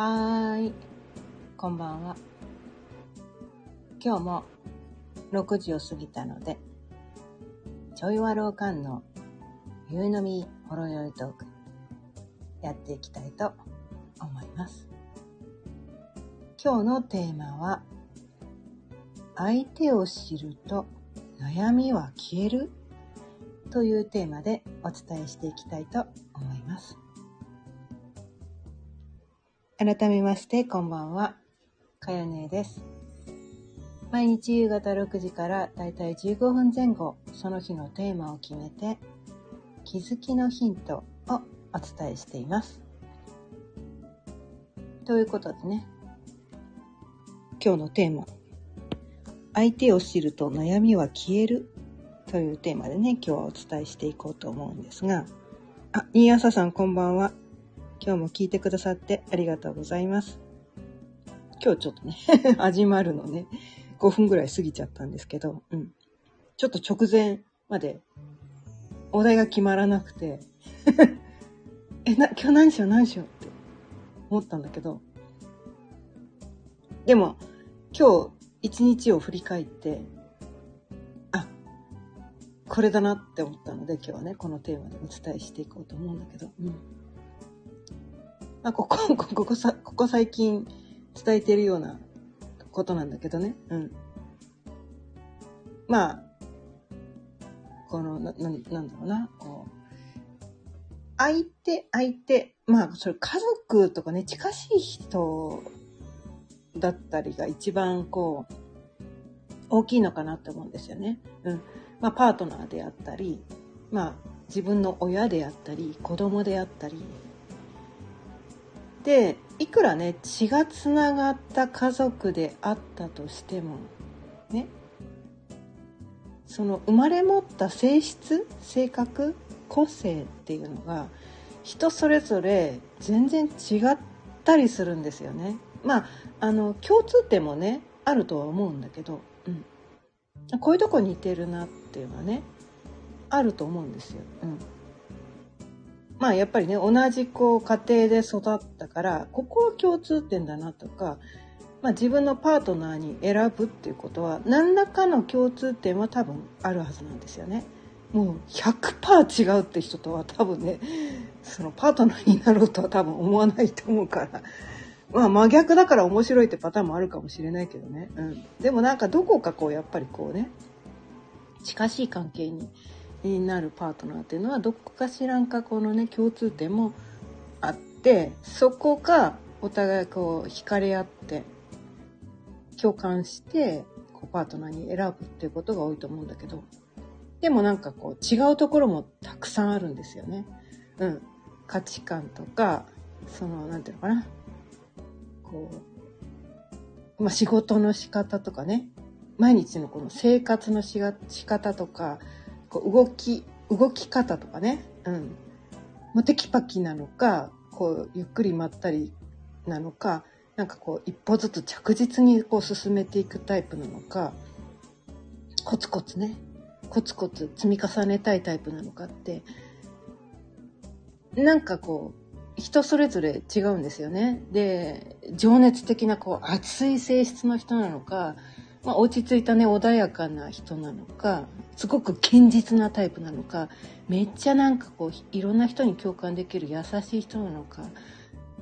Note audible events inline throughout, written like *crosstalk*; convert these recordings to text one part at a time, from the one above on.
はーい。こんばんは。今日も6時を過ぎたので、ちょいわろうかんの夕飲みほろ酔いトーク、やっていきたいと思います。今日のテーマは、相手を知ると悩みは消える？というテーマでお伝えしていきたいと思います。改めまして、こんばんは。かよねです。毎日夕方6時からだいたい15分前後、その日のテーマを決めて、気づきのヒントをお伝えしています。ということでね、今日のテーマ、相手を知ると悩みは消えるというテーマでね、今日はお伝えしていこうと思うんですが、あ、新朝さんこんばんは。今日も聞いてくださってありがとうございます。今日ちょっとね、*laughs* 始まるのね、5分ぐらい過ぎちゃったんですけど、うん。ちょっと直前までお題が決まらなくて、*laughs* え、な、今日何しよう何しようって思ったんだけど、でも今日一日を振り返って、あ、これだなって思ったので今日はね、このテーマでお伝えしていこうと思うんだけど、うん。まあ、ここ、*laughs* ここ、ここさ、ここ最近伝えてるようなことなんだけどね。うん。まあ、この、な、ななんだろうな、こう、相手、相手、まあ、それ家族とかね、近しい人だったりが一番こう、大きいのかなって思うんですよね。うん。まあ、パートナーであったり、まあ、自分の親であったり、子供であったり、でいくらね血がつながった家族であったとしてもねその生まれ持った性質性格個性っていうのが人それぞれ全然違ったりするんですよね。まああの共通点もねあるとは思うんだけど、うん、こういうとこ似てるなっていうのはねあると思うんですよ。うんまあやっぱりね同じこう家庭で育ったからここは共通点だなとか、まあ、自分のパートナーに選ぶっていうことは何らかの共通点は多分あるはずなんですよね。もう100%違うって人とは多分ねそのパートナーになろうとは多分思わないと思うから。まあ真逆だから面白いってパターンもあるかもしれないけどね。うん。でもなんかどこかこうやっぱりこうね近しい関係になるパートナーっていうのはどこかしらんかこのね共通点もあってそこがお互いこう惹かれ合って共感してこうパートナーに選ぶっていうことが多いと思うんだけどでもなんかこう違うところもたくさんあるんですよね。うん、価値観とかそのなんていうのかな。こう、まあ、仕事の仕方とかね。毎日のこの生活のしが仕方とかこう動き動き方とかね、うん、もうテキパキなのかこうゆっくりまったりなのかなんかこう一歩ずつ着実にこう進めていくタイプなのかコツコツね。コツコツ積み重ねたいタイプなのかって。なんかこう人それぞれ違うんですよね。で情熱的なこう熱い性質の人なのかまあ、落ち着いたね穏やかな人なのかすごく堅実なタイプなのかめっちゃなんかこういろんな人に共感できる優しい人なのか、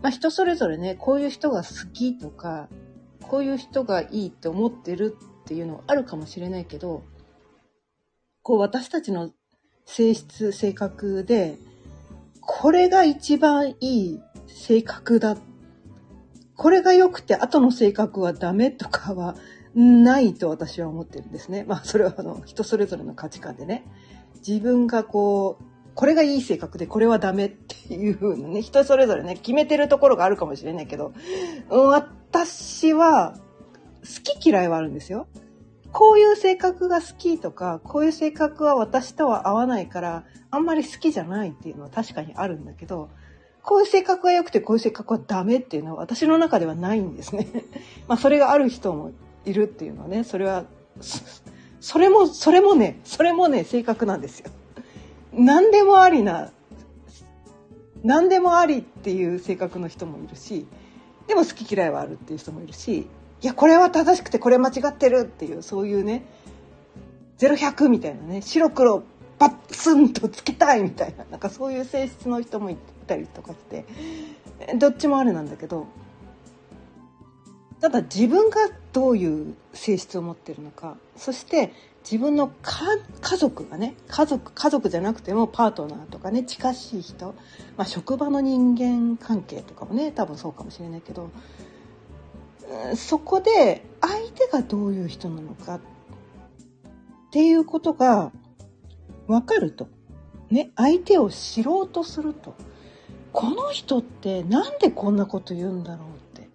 まあ、人それぞれねこういう人が好きとかこういう人がいいって思ってるっていうのあるかもしれないけどこう私たちの性質性格でこれが一番いい性格だっこれが良くて後の性格はダメとかはないと私は思ってるんですね。まあそれはあの人それぞれの価値観でね。自分がこう、これがいい性格でこれはダメっていう風なね、人それぞれね、決めてるところがあるかもしれないけど、私は好き嫌いはあるんですよ。こういう性格が好きとか、こういう性格は私とは合わないから、あんまり好きじゃないっていうのは確かにあるんだけど、こういう性格が良くてこういう性格はダメっていうのは私の中ではないんですね。*laughs* まあそれがある人もいるっていうのはね、それは、それも、それもね、それもね、性格なんですよ。何でもありな、何でもありっていう性格の人もいるし、でも好き嫌いはあるっていう人もいるしいやこれは正しくてこれ間違ってるっていうそういうね0100みたいなね白黒バッツンとつけたいみたいななんかそういう性質の人もいたりとかしてどっちもあるなんだけどただ自分がどういう性質を持ってるのかそして自分の家族がね家族家族じゃなくてもパートナーとかね近しい人、まあ、職場の人間関係とかもね多分そうかもしれないけどそこで相手がどういう人なのかっていうことが分かると。ね、相手を知ろうとすると。この人ってなんでこんなこと言うんだろうって。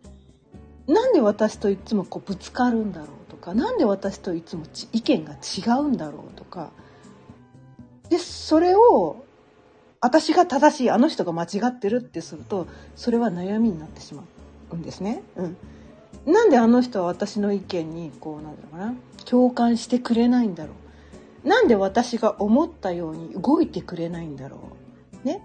なんで私といつもこうぶつかるんだろうとか、なんで私といつも意見が違うんだろうとか。で、それを私が正しい、あの人が間違ってるってすると、それは悩みになってしまうんですね。うん。なんであの人は私の意見にこうなんだろうな共感してくれないんだろうなんで私が思ったように動いてくれないんだろうね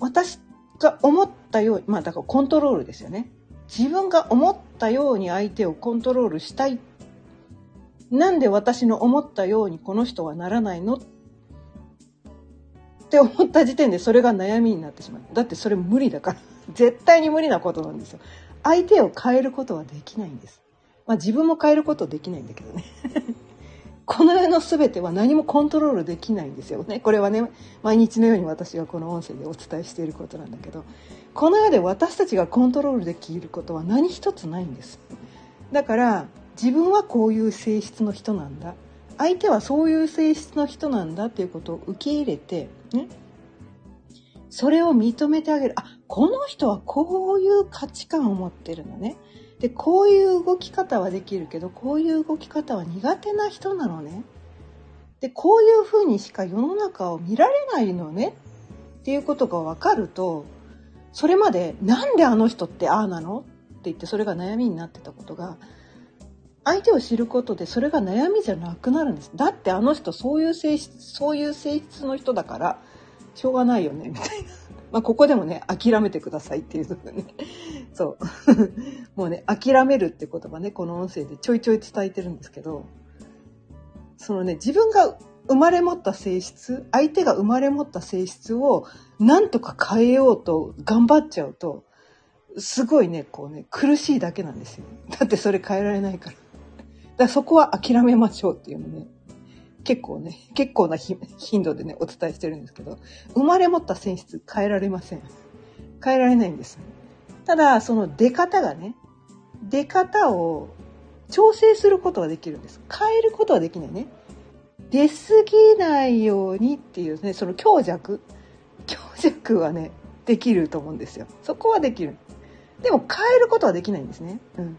私が思ったようにまあだからコントロールですよね。自分が思ったように相手をコントロールしたい。なんで私の思ったようにこの人はならないの？って思った時点でそれが悩みになってしまう。だってそれ無理だから。絶対に無理なことなんですよ。相手を変えることはできないんです。まあ自分も変えることできないんだけどね。この世の全ては何もコントロールできないんですよね。これはね、毎日のように私がこの音声でお伝えしていることなんだけど、この世で私たちがコントロールできることは何一つないんです。だから自分はこういう性質の人なんだ。相手はそういう性質の人なんだっていうことを受け入れて、ね、それを認めてあげる。あ、この人はこういう価値観を持ってるのね。で、こういう動き方はできるけど、こういう動き方は苦手な人なのね。で、こういうふうにしか世の中を見られないのね。っていうことが分かると、それまでなんであの人ってああなの？って言ってそれが悩みになってたことが、相手を知ることでそれが悩みじゃなくなるんです。だってあの人そういう性質、そういう性質の人だから、しょうがないよね、みたいな。まあ、ここでもね、諦めてくださいっていうとね。そう。*laughs* もうね、諦めるって言葉ね、この音声でちょいちょい伝えてるんですけど、そのね、自分が生まれ持った性質、相手が生まれ持った性質をなんとか変えようと頑張っちゃうと、すごいね、こうね、苦しいだけなんですよ。だってそれ変えられないから。だからそこは諦めましょうっていうのね。結構ね、結構な頻度でね、お伝えしてるんですけど、生まれ持った性質変えられません。変えられないんです。ただ、その出方がね、出方を調整することはできるんです。変えることはできないね。出過ぎないようにっていうね、その強弱、強弱はね、できると思うんですよ。そこはできる。でも変えることはできないんですね。うん。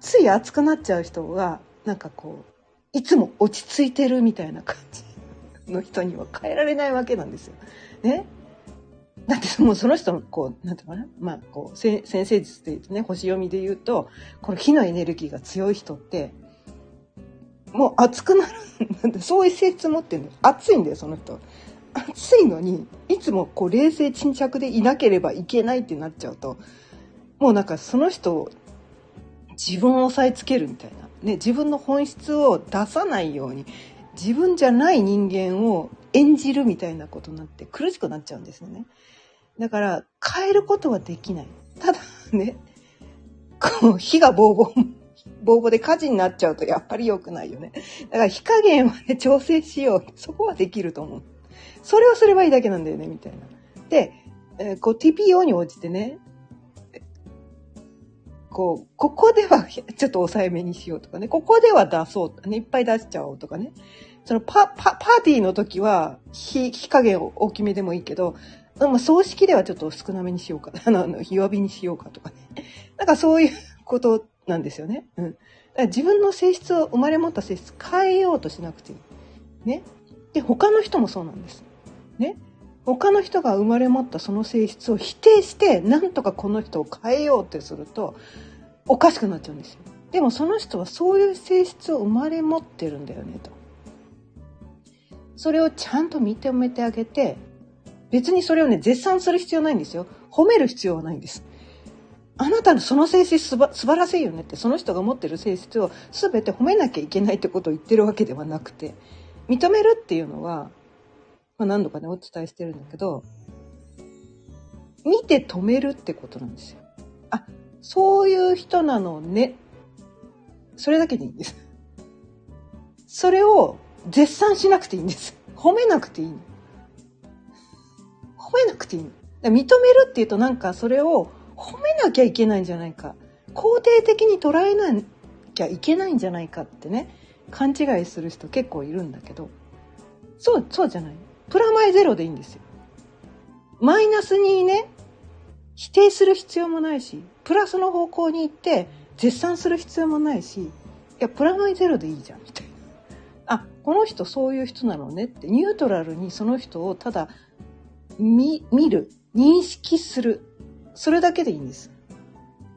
つい熱くなっちゃう人は、なんかこう、いつも落ち着いてるみたいな感じの人には変えられないわけなんですよ。ね。だってもうその人のこう、なんていうかな、まあこう、先生術で言うとね、星読みで言うと、この火のエネルギーが強い人って、もう熱くなる。そういう性質持ってるの。熱いんだよ、その人。熱いのに、いつもこう冷静沈着でいなければいけないってなっちゃうと、もうなんかその人、自分を押さえつけるみたいな。ね、自分の本質を出さないように自分じゃない人間を演じるみたいなことになって苦しくなっちゃうんですよね。だから変えることはできない。ただね、こう火がボーボー、ボーボーで火事になっちゃうとやっぱり良くないよね。だから火加減はね、調整しよう。そこはできると思う。それをすればいいだけなんだよね、みたいな。で、えー、こう TPO に応じてね、こう、ここではちょっと抑えめにしようとかね、ここでは出そうね、いっぱい出しちゃおうとかね。そのパ、パ、パーティーの時は火、火加減を大きめでもいいけど、まあ、葬式ではちょっと少なめにしようか。*laughs* あの、あの弱火にしようかとかね。*laughs* なんかそういうことなんですよね。うん。だから自分の性質を、生まれ持った性質変えようとしなくていい。ね。で、他の人もそうなんです。ね。他の人が生まれ持ったその性質を否定してなんとかこの人を変えようってするとおかしくなっちゃうんですよ。でもその人はそういう性質を生まれ持ってるんだよねと。それをちゃんと認めてあげて別にそれをね絶賛する必要ないんですよ。褒める必要はないんです。あなたのその性質すば素晴らしいよねってその人が持ってる性質を全て褒めなきゃいけないってことを言ってるわけではなくて認めるっていうのは、まあ、何度かねお伝えしてるんだけど見て止めるってことなんですよ。あそういう人なのねそれだけでいいんです。それを絶賛しなくていいんです。褒めなくていいの。褒めなくていい。認めるっていうとなんかそれを褒めなきゃいけないんじゃないか。肯定的に捉えなきゃいけないんじゃないかってね。勘違いする人結構いるんだけど。そうそうじゃない。プラマイゼロでいいんですよ。マイナスにね否定する必要もないしプラスの方向に行って絶賛する必要もないしいやプラマイゼロでいいじゃんみたいな。あこの人そういう人なのねってニュートラルにその人をただ見見る認識するそれだけでいいんです。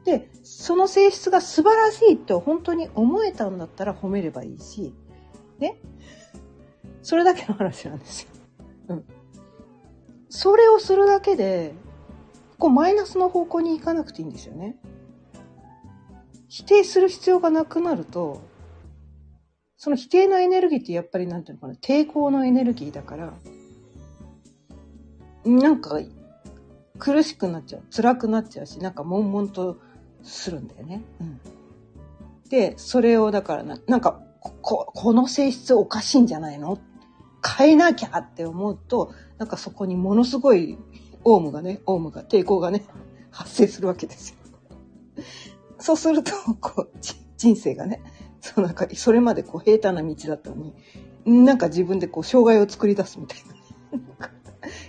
で、その性質が素晴らしいと本当に思えたんだったら褒めればいいし、ね。それだけの話なんですよ。うん。それをするだけで、こうマイナスの方向に行かなくていいんですよね。否定する必要がなくなると、その否定のエネルギーってやっぱりなんていうのかな、抵抗のエネルギーだから、なんか苦しくなっちゃう辛くなっちゃうしなんか悶々とするんだよね。うん、でそれをだからななんかここの性質おかしいんじゃないの？変えなきゃって思うとなんかそこにものすごいオウムがねオウムが抵抗がね *laughs* 発生するわけですよ。*laughs* そうするとこう人生がねそうなんかそれまでこう平坦な道だったのになんか自分でこう障害を作り出すみたいな。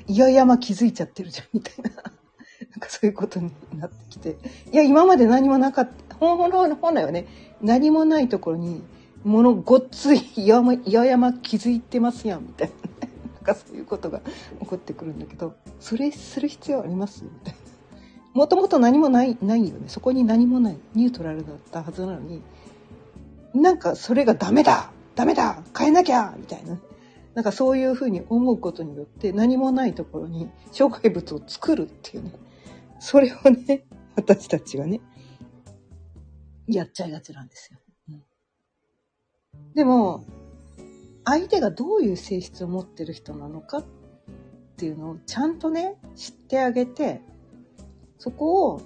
いやいやま気づいちゃってるじゃんみたいな。*laughs* なんかそういうことになってきて。いや、今まで何もなかった。本来はね、何もないところに、ものごっついいややま気づいてますやんみたいな、ね。*laughs* なんかそういうことが起こってくるんだけど、それする必要ありますみたいな。もともと何もない、ないよね。そこに何もない。ニュートラルだったはずなのに、なんかそれがダメだダメだ変えなきゃみたいな。なんかそういうふうに思うことによって何もないところに障害物を作るっていうね。それをね、私たちがね、やっちゃいがちなんですよ。うん、でも、相手がどういう性質を持ってる人なのかっていうのをちゃんとね、知ってあげて、そこを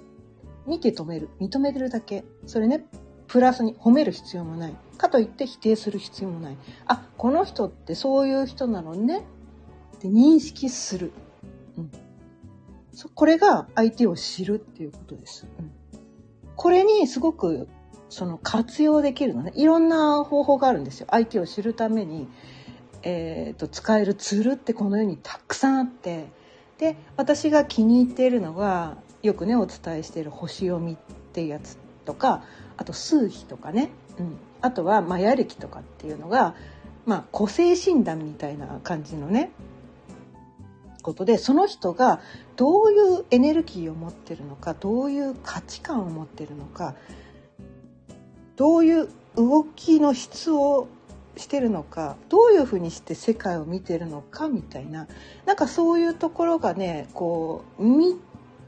見て止める。認めるだけ。それね、プラスに褒める必要もない。かといって否定する必要もない。あ、この人ってそういう人なのねって認識する。うん、これが相手を知るっていうことです。うん、これにすごくその活用できるのね。いろんな方法があるんですよ。相手を知るために、えーと、使えるツールってこの世にたくさんあって。で、私が気に入っているのが、よくね、お伝えしている星読みっていうやつとか、あと数比とかね。うん、あとはマヤ歴とかっていうのが、まあ、個性診断みたいな感じのねことでその人がどういうエネルギーを持ってるのかどういう価値観を持ってるのかどういう動きの質をしてるのかどういうふうにして世界を見てるのかみたいななんかそういうところがねこうみ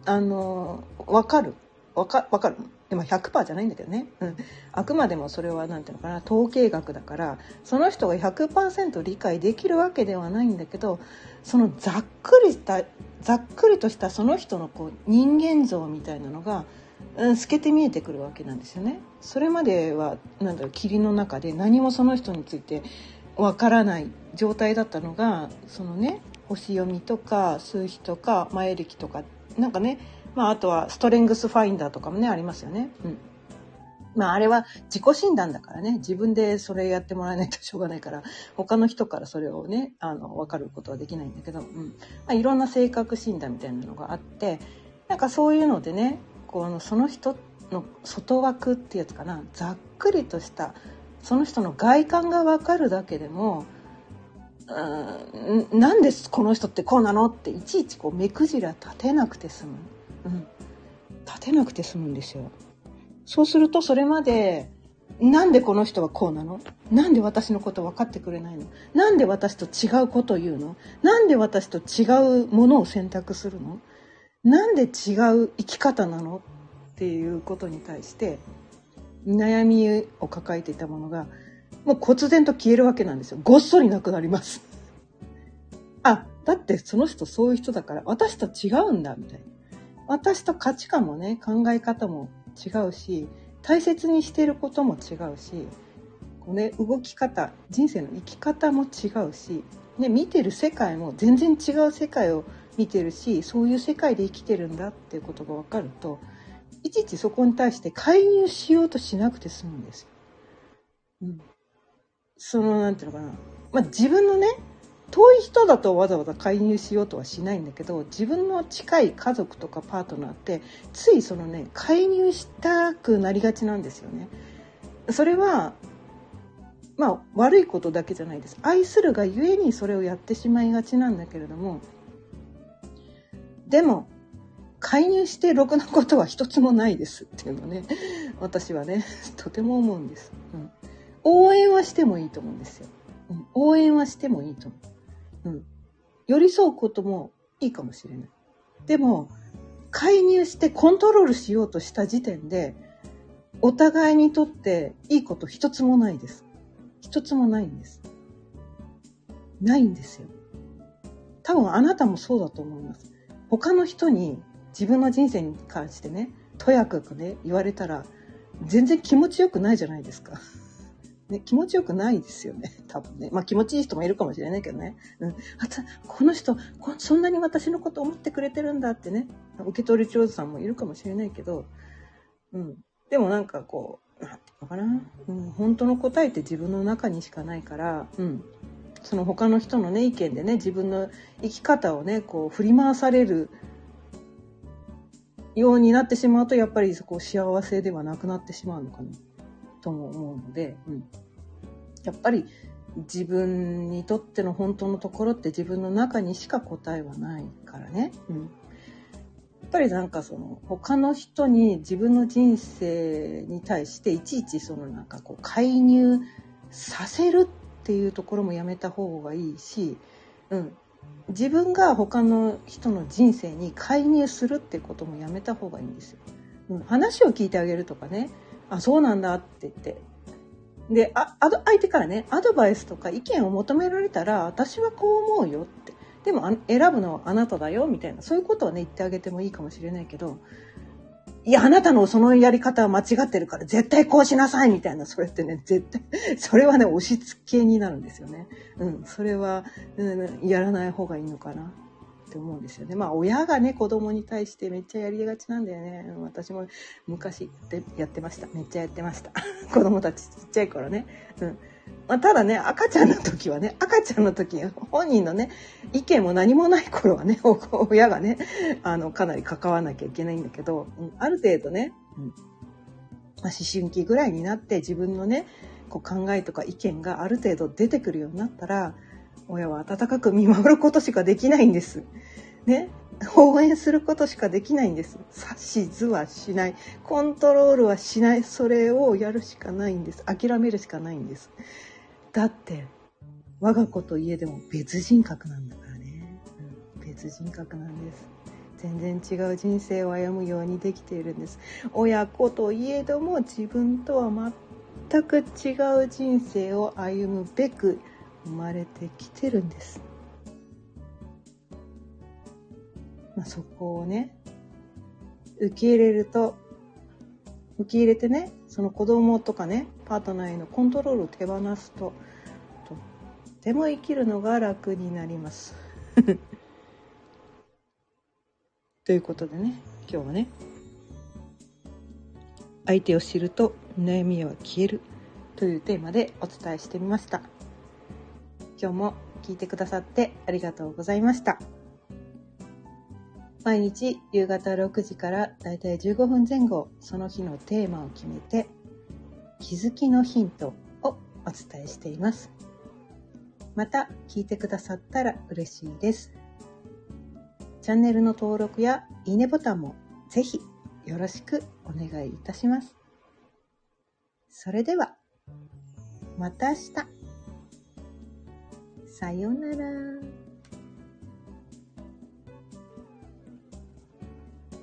あの分かる。分か分かる？でも100%じゃないんだけどね、うん、あくまでもそれは何ていうのかな。統計学だからその人が100%理解できるわけではないんだけどそのざっくりしたざっくりとしたその人のこう人間像みたいなのが、うん、透けて見えてくるわけなんですよね。それまではなんだろう霧の中で何もその人についてわからない状態だったのがそのね星読みとか数比とか前歴とかなんかねまあ、あとはストレングスファインダーとかもね、ありますよね。うん。まあ、あれは自己診断だからね、自分でそれやってもらえないとしょうがないから、他の人からそれをね、あの、わかることはできないんだけど、うん。まあ、いろんな性格診断みたいなのがあって、なんかそういうのでね、この、その人の外枠ってやつかな、ざっくりとした、その人の外観がわかるだけでも、うん、なんでこの人ってこうなのっていちいちこう目くじら立てなくて済む。立てなくて済むんですよ。そうするとそれまでなんでこの人はこうなの？なんで私のこと分かってくれないの？なんで私と違うことを言うの？なんで私と違うものを選択するの？なんで違う生き方なの？っていうことに対して悩みを抱えていたものがもう忽然と消えるわけなんですよ。ごっそりなくなります。あ、だってその人そういう人だから私と違うんだみたいな。私と価値観もね、考え方も違うし、大切にしていることも違うし、こうね、動き方、人生の生き方も違うし、ね、見てる世界も全然違う世界を見てるし、そういう世界で生きてるんだっていうことが分かると、いちいちそこに対して介入しようとしなくて済むんですよ。うん。その、なんていうのかな。まあ、自分のね、遠い人だとわざわざ介入しようとはしないんだけど自分の近い家族とかパートナーってついそのね介入したくなりがちなんですよね。それはまあ悪いことだけじゃないです。愛するがゆえにそれをやってしまいがちなんだけれどもでも介入してろくなことは一つもないです。っていうのね私はねとても思うんです、うん、応援はしてもいいと思うんですよ、うん、応援はしてもいいと思う。うん。寄り添うこともいいかもしれない。でも、介入してコントロールしようとした時点で、お互いにとっていいこと一つもないです。一つもないんです。ないんですよ。多分あなたもそうだと思います。他の人に自分の人生に関してね、とやかくね、言われたら、全然気持ちよくないじゃないですか。ね、気持ちよくないですよね。*laughs* 多分ね。まあ気持ちいい人もいるかもしれないけどね。うん。あと、この人こ、そんなに私のこと思ってくれてるんだってね。受け取り上手さんもいるかもしれないけど、うん。でもなんかこう、なんていうのかな。うん。本当の答えって自分の中にしかないから、うん。その他の人のね、意見でね、自分の生き方をね、こう振り回されるようになってしまうと、やっぱりそこ幸せではなくなってしまうのかな。とも思うので、うん、やっぱり自分にとっての本当のところって自分の中にしか答えはないからね。うん、やっぱりなんかその他の人に自分の人生に対していちいちそのなんかこう介入させるっていうところもやめた方がいいし、うん、自分が他の人の人生に介入するってこともやめた方がいいんですよ。うん、話を聞いてあげるとかねあ、そうなんだって言って。で、あ、あ相手からね、アドバイスとか意見を求められたら、私はこう思うよって。でも選ぶのはあなただよみたいな、そういうことはね、言ってあげてもいいかもしれないけど、いや、あなたのそのやり方は間違ってるから、絶対こうしなさいみたいな、それってね、絶対、それはね、押し付けになるんですよね。うん、それは、うん、やらない方がいいのかな。って思うんですよね。まあ親がね子供に対してめっちゃやりがちなんだよね。私も昔でやってました。めっちゃやってました。*laughs* 子供たちちっちゃい頃ね。うん。まあ、ただね赤ちゃんの時はね赤ちゃんの時本人のね意見も何もない頃はね親がねあのかなり関わらなきゃいけないんだけど、うん、ある程度ね、うんまあ、思春期ぐらいになって自分のねこう考えとか意見がある程度出てくるようになったら親は温かく見守ることしかできないんです。ね？応援することしかできないんです。指図はしない。コントロールはしない。それをやるしかないんです。諦めるしかないんです。だって、我が子といえでも別人格なんだからね。うん、別人格なんです。全然違う人生を歩むようにできているんです。親子といえども自分とは全く違う人生を歩むべく生まれてきてるんです。まあ、そこをね、受け入れると、受け入れてね、その子供とかね、パートナーへのコントロールを手放すと、とっても生きるのが楽になります。*laughs* ということでね、今日はね、相手を知ると悩みは消えるというテーマでお伝えしてみました。今日も聞いてくださってありがとうございました。毎日夕方6時からだいたい15分前後、その日のテーマを決めて、気づきのヒントをお伝えしています。また聞いてくださったら嬉しいです。チャンネルの登録やいいねボタンもぜひよろしくお願いいたします。それでは、また明日。さようなら。